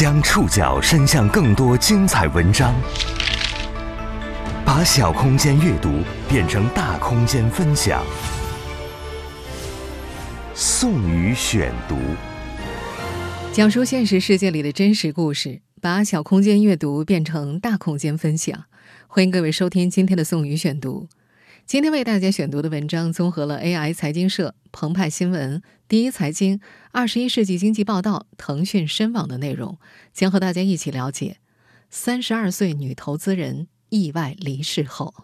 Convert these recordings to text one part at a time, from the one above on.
将触角伸向更多精彩文章，把小空间阅读变成大空间分享。宋宇选读，讲述现实世界里的真实故事，把小空间阅读变成大空间分享。欢迎各位收听今天的宋宇选读。今天为大家选读的文章综合了 AI 财经社、澎湃新闻、第一财经、二十一世纪经济报道、腾讯深网的内容，将和大家一起了解三十二岁女投资人意外离世后，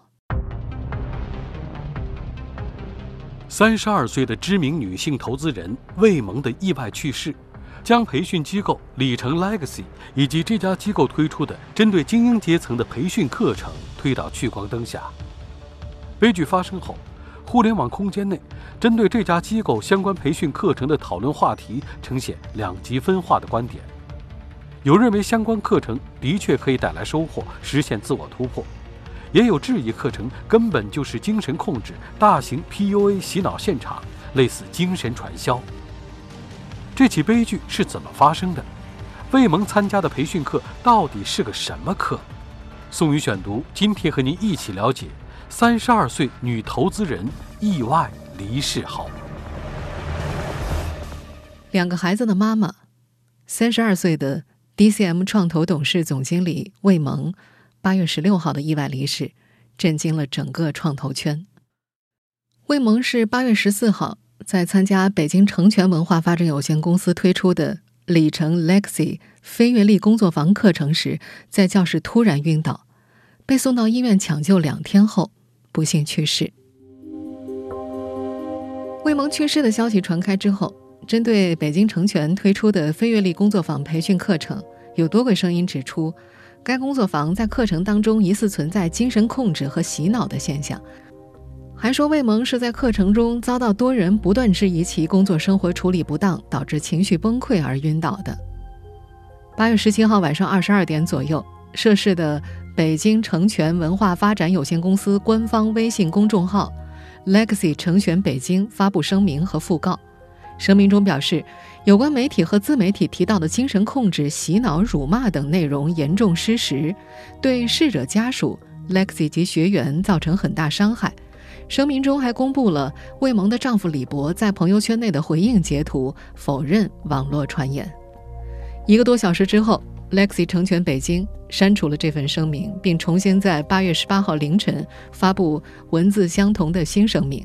三十二岁的知名女性投资人魏萌的意外去世，将培训机构里程 Legacy 以及这家机构推出的针对精英阶层的培训课程推到聚光灯下。悲剧发生后，互联网空间内针对这家机构相关培训课程的讨论话题呈现两极分化的观点。有认为相关课程的确可以带来收获，实现自我突破；也有质疑课程根本就是精神控制、大型 PUA 洗脑现场，类似精神传销。这起悲剧是怎么发生的？魏萌参加的培训课到底是个什么课？宋宇选读今天和您一起了解。三十二岁女投资人意外离世后，两个孩子的妈妈，三十二岁的 DCM 创投董事总经理魏萌，八月十六号的意外离世，震惊了整个创投圈。魏萌是八月十四号在参加北京成全文化发展有限公司推出的里程 Lexi 飞跃力工作坊课程时，在教室突然晕倒，被送到医院抢救两天后。不幸去世。魏萌去世的消息传开之后，针对北京成全推出的飞跃力工作坊培训课程，有多个声音指出，该工作坊在课程当中疑似存在精神控制和洗脑的现象，还说魏萌是在课程中遭到多人不断质疑其工作生活处理不当，导致情绪崩溃而晕倒的。八月十七号晚上二十二点左右，涉事的。北京成全文化发展有限公司官方微信公众号 “Legacy 成全北京”发布声明和讣告。声明中表示，有关媒体和自媒体提到的精神控制、洗脑、辱骂等内容严重失实，对逝者家属、Lexi 及学员造成很大伤害。声明中还公布了魏萌的丈夫李博在朋友圈内的回应截图，否认网络传言。一个多小时之后。Lexi 成全北京删除了这份声明，并重新在八月十八号凌晨发布文字相同的新声明。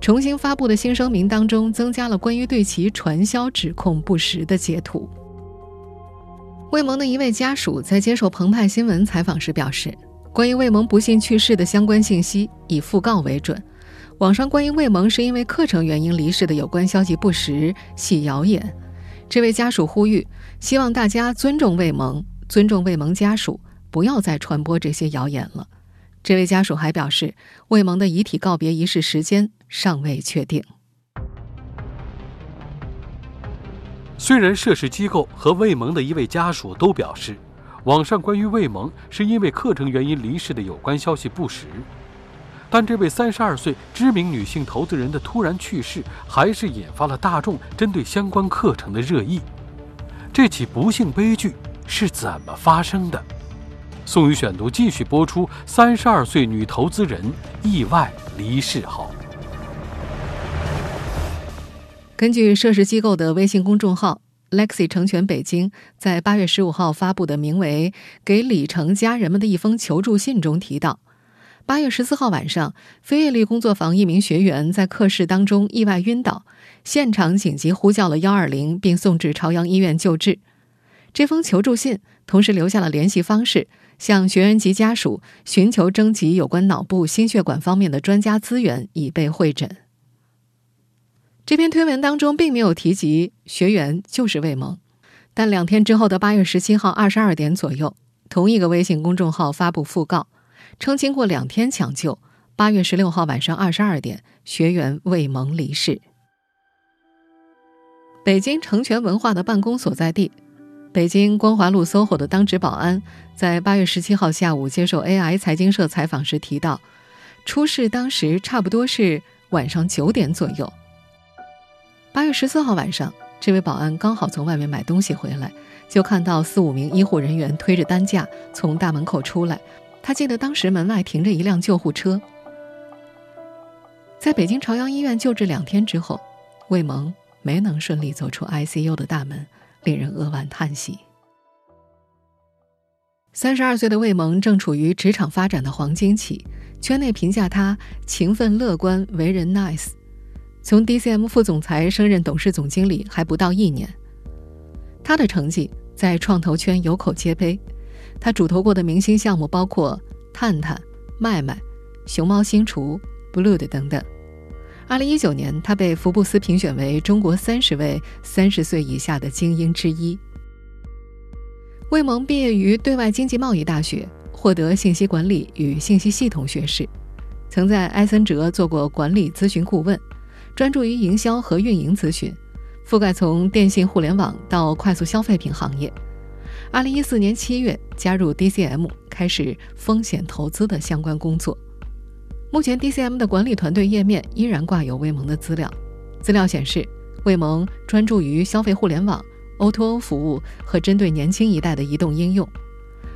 重新发布的新声明当中，增加了关于对其传销指控不实的截图。魏萌的一位家属在接受澎湃新闻采访时表示，关于魏萌不幸去世的相关信息以讣告为准，网上关于魏萌是因为课程原因离世的有关消息不实，系谣言。这位家属呼吁，希望大家尊重魏萌，尊重魏萌家属，不要再传播这些谣言了。这位家属还表示，魏萌的遗体告别仪式时间尚未确定。虽然涉事机构和魏萌的一位家属都表示，网上关于魏萌是因为课程原因离世的有关消息不实。但这位三十二岁知名女性投资人的突然去世，还是引发了大众针对相关课程的热议。这起不幸悲剧是怎么发生的？宋宇选读继续播出：三十二岁女投资人意外离世后，根据涉事机构的微信公众号 “Lexi 成全北京”在八月十五号发布的名为《给李成家人们的一封求助信》中提到。八月十四号晚上，飞跃力工作坊一名学员在课室当中意外晕倒，现场紧急呼叫了幺二零，并送至朝阳医院救治。这封求助信同时留下了联系方式，向学员及家属寻求征集有关脑部、心血管方面的专家资源，以备会诊。这篇推文当中并没有提及学员就是魏萌，但两天之后的八月十七号二十二点左右，同一个微信公众号发布讣告。称经过两天抢救，八月十六号晚上二十二点，学员魏萌离世。北京成全文化的办公所在地，北京光华路 SOHO 的当值保安，在八月十七号下午接受 AI 财经社采访时提到，出事当时差不多是晚上九点左右。八月十四号晚上。这位保安刚好从外面买东西回来，就看到四五名医护人员推着担架从大门口出来。他记得当时门外停着一辆救护车。在北京朝阳医院救治两天之后，魏萌没能顺利走出 ICU 的大门，令人扼腕叹息。三十二岁的魏萌正处于职场发展的黄金期，圈内评价他勤奋乐观，为人 nice。从 DCM 副总裁升任董事总经理还不到一年，他的成绩在创投圈有口皆碑。他主投过的明星项目包括探探、麦麦、熊猫新厨、Blue 等等。二零一九年，他被福布斯评选为中国三十位三十岁以下的精英之一。魏萌毕业于对外经济贸易大学，获得信息管理与信息系统学士，曾在埃森哲做过管理咨询顾问。专注于营销和运营咨询，覆盖从电信互联网到快速消费品行业。二零一四年七月加入 DCM，开始风险投资的相关工作。目前 DCM 的管理团队页面依然挂有魏萌的资料。资料显示，魏萌专注于消费互联网、O2O 服务和针对年轻一代的移动应用。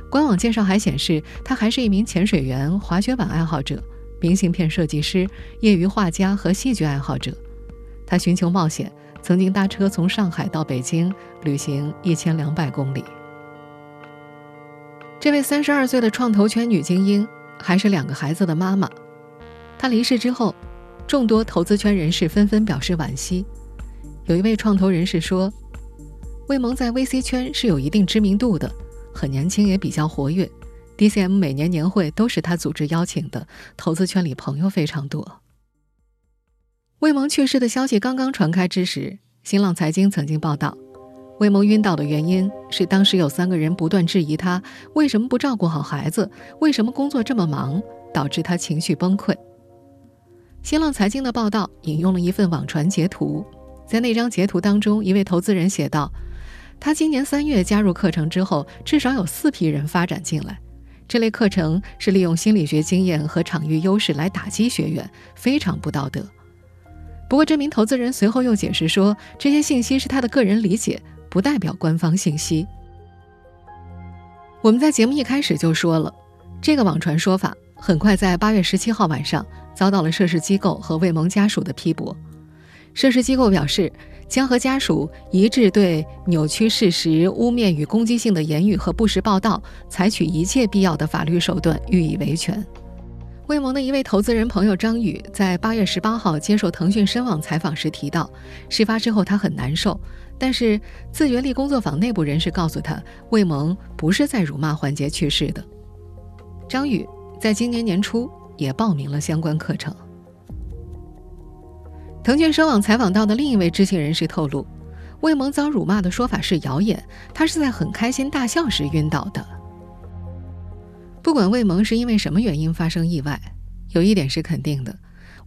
官网介绍还显示，他还是一名潜水员、滑雪板爱好者。明信片设计师、业余画家和戏剧爱好者，他寻求冒险，曾经搭车从上海到北京旅行一千两百公里。这位三十二岁的创投圈女精英，还是两个孩子的妈妈。她离世之后，众多投资圈人士纷纷表示惋惜。有一位创投人士说：“魏萌在 VC 圈是有一定知名度的，很年轻，也比较活跃。” DCM 每年年会都是他组织邀请的，投资圈里朋友非常多。魏萌去世的消息刚刚传开之时，新浪财经曾经报道，魏萌晕倒的原因是当时有三个人不断质疑他为什么不照顾好孩子，为什么工作这么忙，导致他情绪崩溃。新浪财经的报道引用了一份网传截图，在那张截图当中，一位投资人写道：“他今年三月加入课程之后，至少有四批人发展进来。”这类课程是利用心理学经验和场域优势来打击学员，非常不道德。不过，这名投资人随后又解释说，这些信息是他的个人理解，不代表官方信息。我们在节目一开始就说了，这个网传说法很快在八月十七号晚上遭到了涉事机构和魏萌家属的批驳。涉事机构表示。将和家属一致对扭曲事实、污蔑与攻击性的言语和不实报道采取一切必要的法律手段予以维权。魏萌的一位投资人朋友张宇在八月十八号接受腾讯深网采访时提到，事发之后他很难受，但是自觉力工作坊内部人士告诉他，魏萌不是在辱骂环节去世的。张宇在今年年初也报名了相关课程。腾讯深网采访到的另一位知情人士透露，魏萌遭辱骂的说法是谣言，他是在很开心大笑时晕倒的。不管魏萌是因为什么原因发生意外，有一点是肯定的，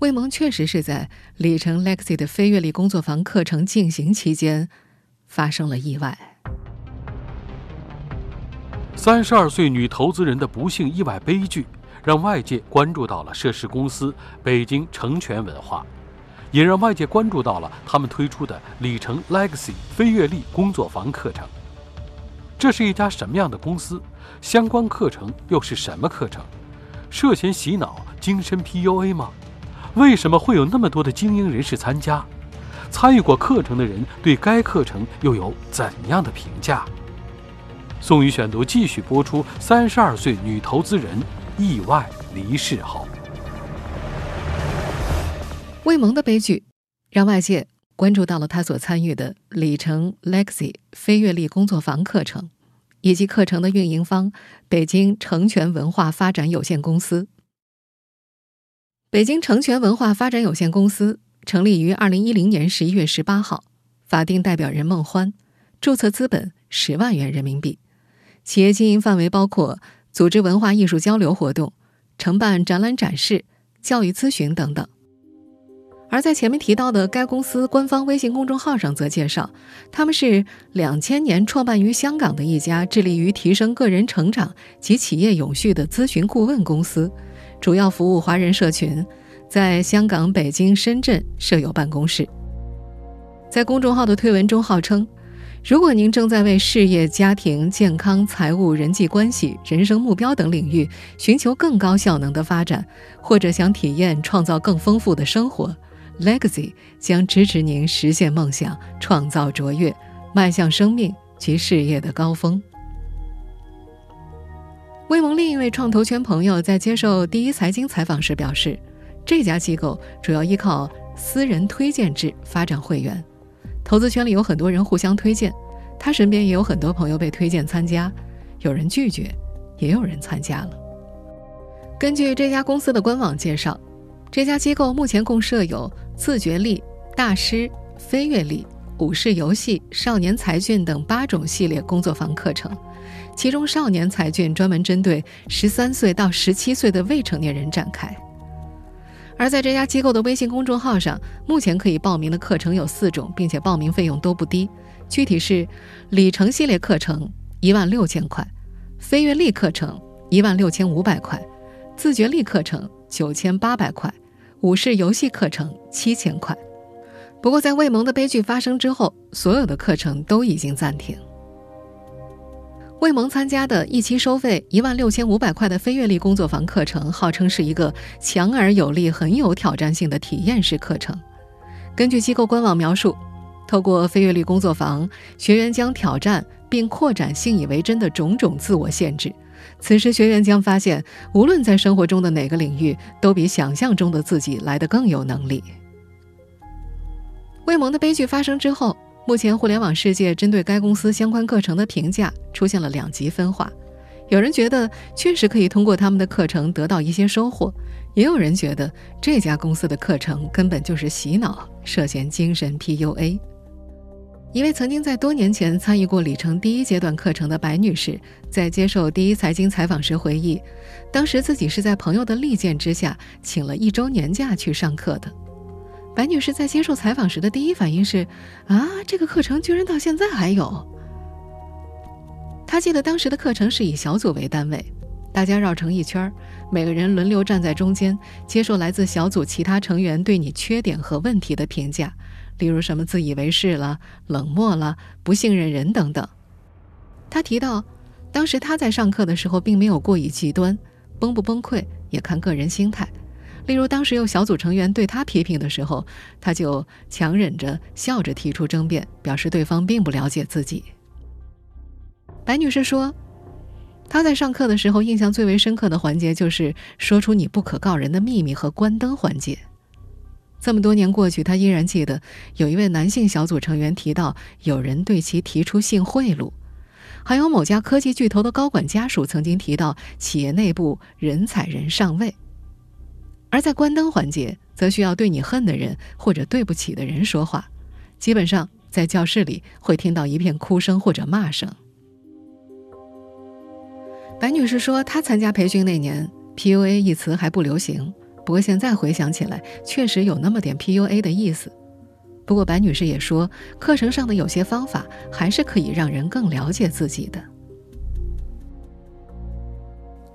魏萌确实是在里程 Lexi 的非阅历工作坊课程进行期间发生了意外。三十二岁女投资人的不幸意外悲剧，让外界关注到了涉事公司北京成全文化。也让外界关注到了他们推出的里程 Legacy 飞跃力工作坊课程。这是一家什么样的公司？相关课程又是什么课程？涉嫌洗脑、精神 PUA 吗？为什么会有那么多的精英人士参加？参与过课程的人对该课程又有怎样的评价？宋宇选读继续播出：三十二岁女投资人意外离世后。魏萌的悲剧，让外界关注到了他所参与的里程 Lexi 飞跃力工作坊课程，以及课程的运营方北京成全文化发展有限公司。北京成全文化发展有限公司成立于二零一零年十一月十八号，法定代表人孟欢，注册资本十万元人民币，企业经营范围包括组织文化艺术交流活动、承办展览展示、教育咨询等等。而在前面提到的该公司官方微信公众号上，则介绍，他们是两千年创办于香港的一家致力于提升个人成长及企业永续的咨询顾问公司，主要服务华人社群，在香港、北京、深圳设有办公室。在公众号的推文中号称：“如果您正在为事业、家庭、健康、财务、人际关系、人生目标等领域寻求更高效能的发展，或者想体验创造更丰富的生活，Legacy 将支持您实现梦想，创造卓越，迈向生命及事业的高峰。”威蒙另一位创投圈朋友在接受第一财经采访时表示，这家机构主要依靠私人推荐制发展会员，投资圈里有很多人互相推荐，他身边也有很多朋友被推荐参加，有人拒绝，也有人参加了。根据这家公司的官网介绍，这家机构目前共设有自觉力、大师、飞跃力、武士游戏、少年才俊等八种系列工作坊课程。其中，少年才俊专门针对十三岁到十七岁的未成年人展开。而在这家机构的微信公众号上，目前可以报名的课程有四种，并且报名费用都不低。具体是：里程系列课程一万六千块，飞跃力课程一万六千五百块，自觉力课程九千八百块，武士游戏课程七千块。不过，在魏萌的悲剧发生之后，所有的课程都已经暂停。魏萌参加的一期收费一万六千五百块的非阅历工作坊课程，号称是一个强而有力、很有挑战性的体验式课程。根据机构官网描述，透过非阅历工作坊，学员将挑战并扩展信以为真的种种自我限制。此时，学员将发现，无论在生活中的哪个领域，都比想象中的自己来得更有能力。魏萌的悲剧发生之后。目前，互联网世界针对该公司相关课程的评价出现了两极分化。有人觉得确实可以通过他们的课程得到一些收获，也有人觉得这家公司的课程根本就是洗脑，涉嫌精神 PUA。一位曾经在多年前参与过里程第一阶段课程的白女士，在接受第一财经采访时回忆，当时自己是在朋友的力荐之下，请了一周年假去上课的。白女士在接受采访时的第一反应是：“啊，这个课程居然到现在还有。”她记得当时的课程是以小组为单位，大家绕成一圈每个人轮流站在中间，接受来自小组其他成员对你缺点和问题的评价，例如什么自以为是了、冷漠了、不信任人等等。她提到，当时她在上课的时候并没有过于极端，崩不崩溃也看个人心态。例如，当时有小组成员对他批评的时候，他就强忍着笑着提出争辩，表示对方并不了解自己。白女士说，她在上课的时候印象最为深刻的环节就是说出你不可告人的秘密和关灯环节。这么多年过去，他依然记得有一位男性小组成员提到有人对其提出性贿赂，还有某家科技巨头的高管家属曾经提到企业内部人踩人上位。而在关灯环节，则需要对你恨的人或者对不起的人说话。基本上，在教室里会听到一片哭声或者骂声。白女士说，她参加培训那年，“PUA” 一词还不流行。不过现在回想起来，确实有那么点 PUA 的意思。不过白女士也说，课程上的有些方法还是可以让人更了解自己的。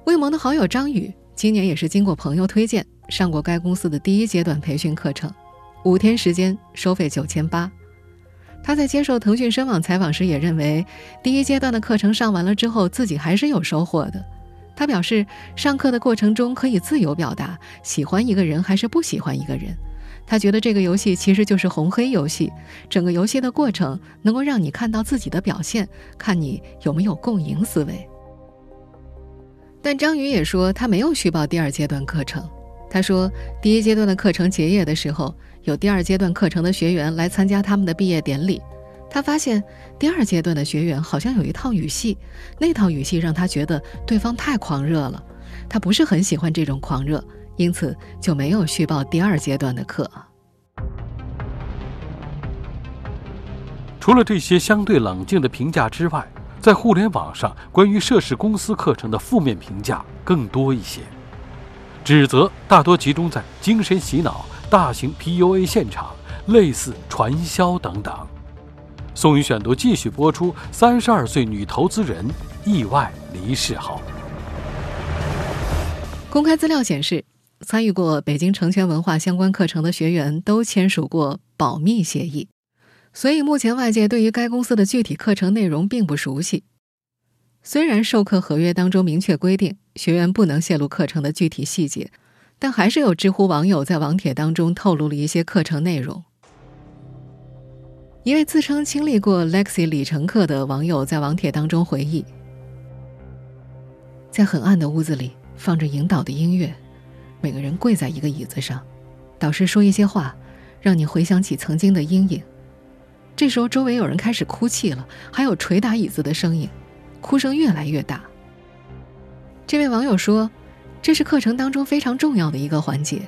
魏萌的好友张宇今年也是经过朋友推荐。上过该公司的第一阶段培训课程，五天时间，收费九千八。他在接受腾讯深网采访时也认为，第一阶段的课程上完了之后，自己还是有收获的。他表示，上课的过程中可以自由表达，喜欢一个人还是不喜欢一个人。他觉得这个游戏其实就是红黑游戏，整个游戏的过程能够让你看到自己的表现，看你有没有共赢思维。但张宇也说，他没有续报第二阶段课程。他说，第一阶段的课程结业的时候，有第二阶段课程的学员来参加他们的毕业典礼。他发现第二阶段的学员好像有一套语系，那套语系让他觉得对方太狂热了，他不是很喜欢这种狂热，因此就没有续报第二阶段的课。除了这些相对冷静的评价之外，在互联网上关于涉事公司课程的负面评价更多一些。指责大多集中在精神洗脑、大型 PUA 现场、类似传销等等。宋宇选读继续播出：三十二岁女投资人意外离世后，公开资料显示，参与过北京成全文化相关课程的学员都签署过保密协议。所以目前外界对于该公司的具体课程内容并不熟悉。虽然授课合约当中明确规定学员不能泄露课程的具体细节，但还是有知乎网友在网帖当中透露了一些课程内容。一位自称经历过 Lexi 里程课的网友在网帖当中回忆，在很暗的屋子里放着引导的音乐，每个人跪在一个椅子上，导师说一些话，让你回想起曾经的阴影。这时候，周围有人开始哭泣了，还有捶打椅子的声音，哭声越来越大。这位网友说：“这是课程当中非常重要的一个环节。”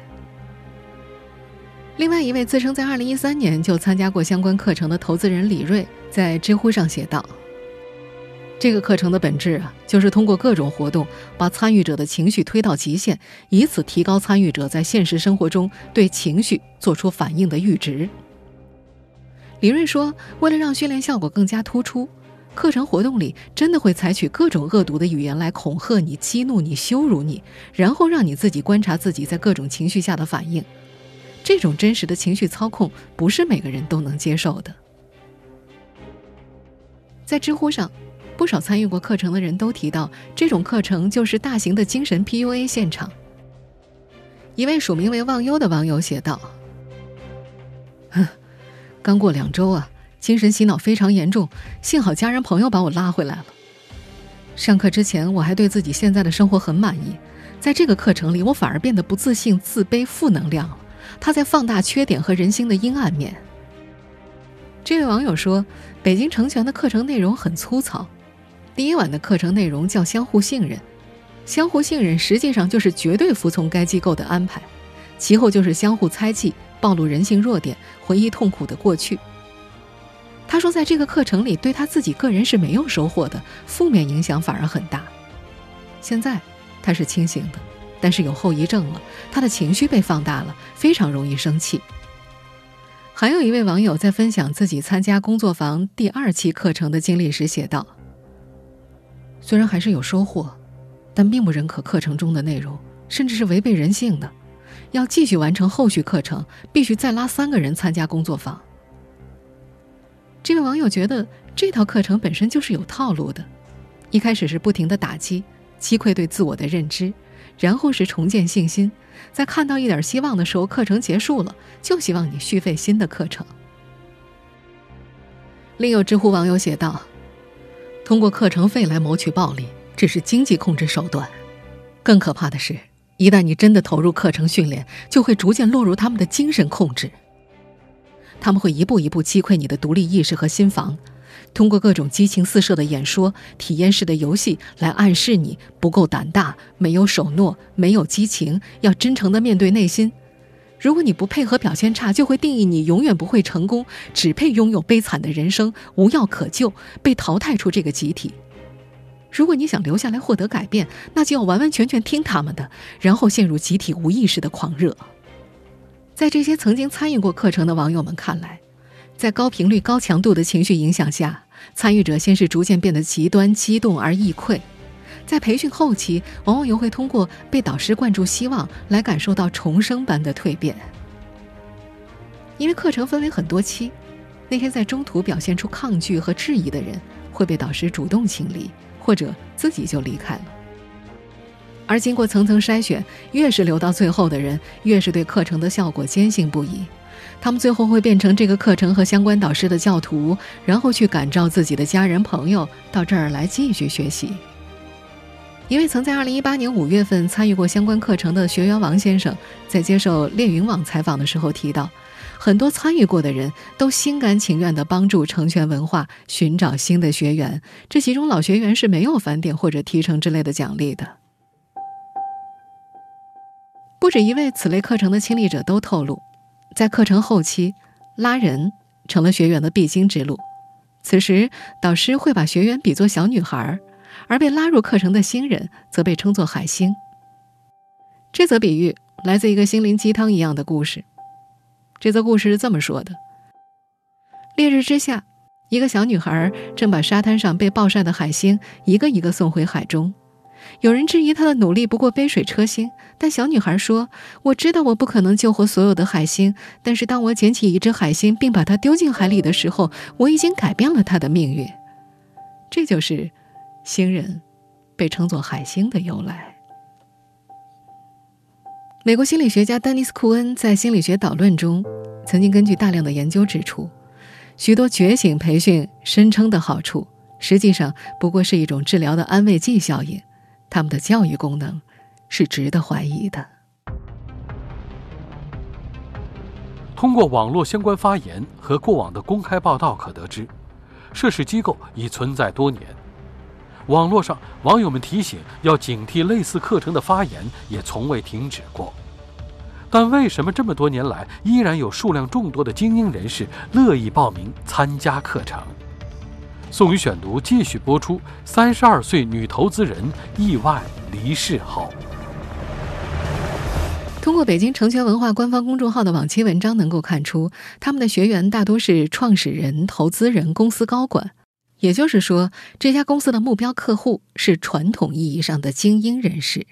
另外一位自称在2013年就参加过相关课程的投资人李瑞在知乎上写道：“这个课程的本质啊，就是通过各种活动把参与者的情绪推到极限，以此提高参与者在现实生活中对情绪做出反应的阈值。”李瑞说：“为了让训练效果更加突出，课程活动里真的会采取各种恶毒的语言来恐吓你、激怒你、羞辱你，然后让你自己观察自己在各种情绪下的反应。这种真实的情绪操控不是每个人都能接受的。”在知乎上，不少参与过课程的人都提到，这种课程就是大型的精神 PUA 现场。一位署名为“忘忧”的网友写道：“哼。”刚过两周啊，精神洗脑非常严重，幸好家人朋友把我拉回来了。上课之前我还对自己现在的生活很满意，在这个课程里我反而变得不自信、自卑、负能量了。他在放大缺点和人性的阴暗面。这位网友说，北京成全的课程内容很粗糙。第一晚的课程内容叫相互信任，相互信任实际上就是绝对服从该机构的安排，其后就是相互猜忌。暴露人性弱点，回忆痛苦的过去。他说，在这个课程里，对他自己个人是没有收获的，负面影响反而很大。现在他是清醒的，但是有后遗症了，他的情绪被放大了，非常容易生气。还有一位网友在分享自己参加工作坊第二期课程的经历时写道：“虽然还是有收获，但并不认可课程中的内容，甚至是违背人性的。”要继续完成后续课程，必须再拉三个人参加工作坊。这位网友觉得这套课程本身就是有套路的，一开始是不停的打击、击溃对自我的认知，然后是重建信心，在看到一点希望的时候，课程结束了，就希望你续费新的课程。另有知乎网友写道：“通过课程费来谋取暴利，只是经济控制手段，更可怕的是。”一旦你真的投入课程训练，就会逐渐落入他们的精神控制。他们会一步一步击溃你的独立意识和心房，通过各种激情四射的演说、体验式的游戏来暗示你不够胆大、没有守诺、没有激情，要真诚的面对内心。如果你不配合，表现差，就会定义你永远不会成功，只配拥有悲惨的人生，无药可救，被淘汰出这个集体。如果你想留下来获得改变，那就要完完全全听他们的，然后陷入集体无意识的狂热。在这些曾经参与过课程的网友们看来，在高频率、高强度的情绪影响下，参与者先是逐渐变得极端激动而易溃，在培训后期，往往又会通过被导师灌注希望来感受到重生般的蜕变。因为课程分为很多期，那些在中途表现出抗拒和质疑的人，会被导师主动清理。或者自己就离开了。而经过层层筛选，越是留到最后的人，越是对课程的效果坚信不疑。他们最后会变成这个课程和相关导师的教徒，然后去感召自己的家人朋友到这儿来继续学习。一位曾在2018年5月份参与过相关课程的学员王先生，在接受猎云网采访的时候提到。很多参与过的人都心甘情愿地帮助成全文化寻找新的学员，这其中老学员是没有返点或者提成之类的奖励的。不止一位此类课程的亲历者都透露，在课程后期，拉人成了学员的必经之路。此时，导师会把学员比作小女孩，而被拉入课程的新人则被称作海星。这则比喻来自一个心灵鸡汤一样的故事。这则故事是这么说的：烈日之下，一个小女孩正把沙滩上被暴晒的海星一个一个送回海中。有人质疑她的努力不过杯水车薪，但小女孩说：“我知道我不可能救活所有的海星，但是当我捡起一只海星并把它丢进海里的时候，我已经改变了它的命运。”这就是星人被称作海星的由来。美国心理学家丹尼斯·库恩在《心理学导论》中曾经根据大量的研究指出，许多觉醒培训声称的好处，实际上不过是一种治疗的安慰剂效应。他们的教育功能是值得怀疑的。通过网络相关发言和过往的公开报道可得知，涉事机构已存在多年。网络上网友们提醒要警惕类似课程的发言也从未停止过。但为什么这么多年来依然有数量众多的精英人士乐意报名参加课程？宋宇选读继续播出：三十二岁女投资人意外离世后，通过北京成全文化官方公众号的往期文章能够看出，他们的学员大多是创始人、投资人、公司高管，也就是说，这家公司的目标客户是传统意义上的精英人士。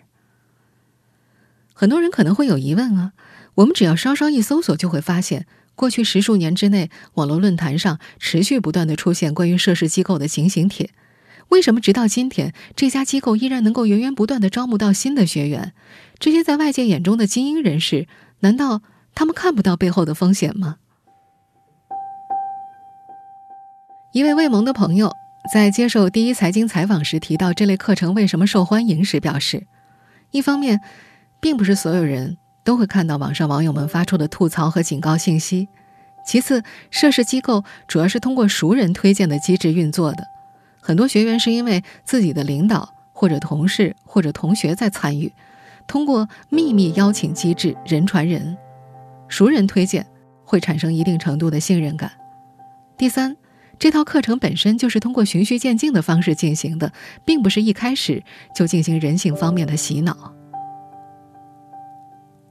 很多人可能会有疑问啊，我们只要稍稍一搜索，就会发现。过去十数年之内，网络论坛上持续不断的出现关于涉事机构的警醒帖。为什么直到今天，这家机构依然能够源源不断的招募到新的学员？这些在外界眼中的精英人士，难道他们看不到背后的风险吗？一位未蒙的朋友在接受第一财经采访时提到这类课程为什么受欢迎时表示：一方面，并不是所有人。都会看到网上网友们发出的吐槽和警告信息。其次，涉事机构主要是通过熟人推荐的机制运作的，很多学员是因为自己的领导或者同事或者同学在参与，通过秘密邀请机制，人传人，熟人推荐会产生一定程度的信任感。第三，这套课程本身就是通过循序渐进的方式进行的，并不是一开始就进行人性方面的洗脑。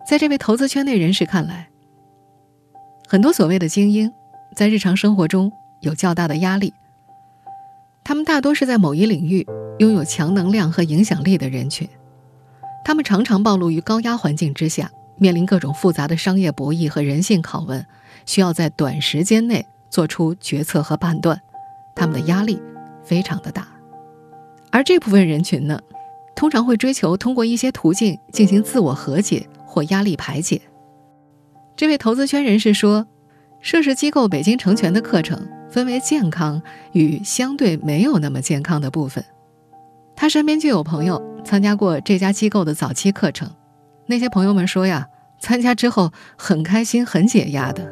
在这位投资圈内人士看来，很多所谓的精英，在日常生活中有较大的压力。他们大多是在某一领域拥有强能量和影响力的人群，他们常常暴露于高压环境之下，面临各种复杂的商业博弈和人性拷问，需要在短时间内做出决策和判断，他们的压力非常的大。而这部分人群呢，通常会追求通过一些途径进行自我和解。或压力排解。这位投资圈人士说，涉事机构北京成全的课程分为健康与相对没有那么健康的部分。他身边就有朋友参加过这家机构的早期课程，那些朋友们说呀，参加之后很开心、很解压的。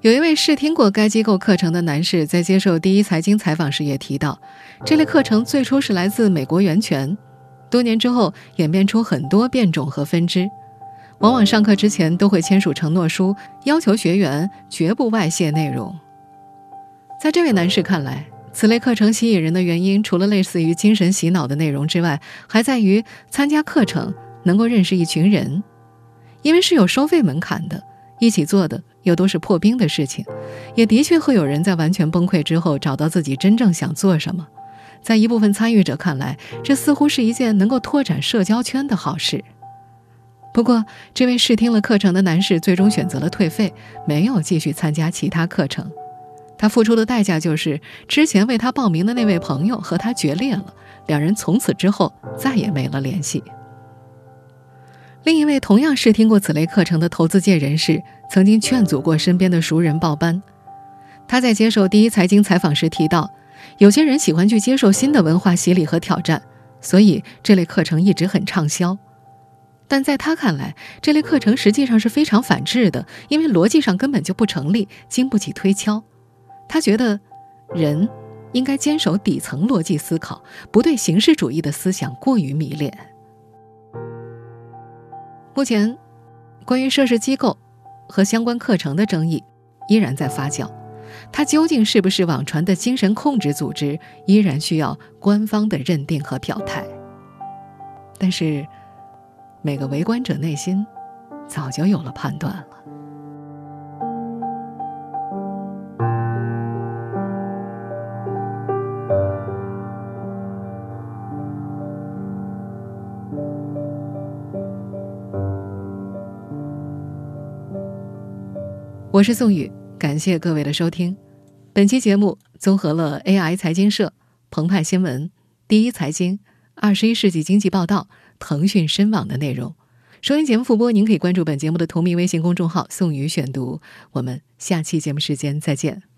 有一位试听过该机构课程的男士在接受第一财经采访时也提到，这类课程最初是来自美国源泉。多年之后，演变出很多变种和分支，往往上课之前都会签署承诺书，要求学员绝不外泄内容。在这位男士看来，此类课程吸引人的原因，除了类似于精神洗脑的内容之外，还在于参加课程能够认识一群人，因为是有收费门槛的，一起做的又都是破冰的事情，也的确会有人在完全崩溃之后找到自己真正想做什么。在一部分参与者看来，这似乎是一件能够拓展社交圈的好事。不过，这位试听了课程的男士最终选择了退费，没有继续参加其他课程。他付出的代价就是之前为他报名的那位朋友和他决裂了，两人从此之后再也没了联系。另一位同样试听过此类课程的投资界人士，曾经劝阻过身边的熟人报班。他在接受第一财经采访时提到。有些人喜欢去接受新的文化洗礼和挑战，所以这类课程一直很畅销。但在他看来，这类课程实际上是非常反智的，因为逻辑上根本就不成立，经不起推敲。他觉得，人应该坚守底层逻辑思考，不对形式主义的思想过于迷恋。目前，关于涉事机构和相关课程的争议依然在发酵。它究竟是不是网传的精神控制组织依然需要官方的认定和表态。但是每个围观者内心早就有了判断了。我是宋宇。感谢各位的收听。本期节目综合了 AI 财经社、澎湃新闻、第一财经、二十一世纪经济报道、腾讯深网的内容。收音节目复播，您可以关注本节目的同名微信公众号“宋宇选读”。我们下期节目时间再见。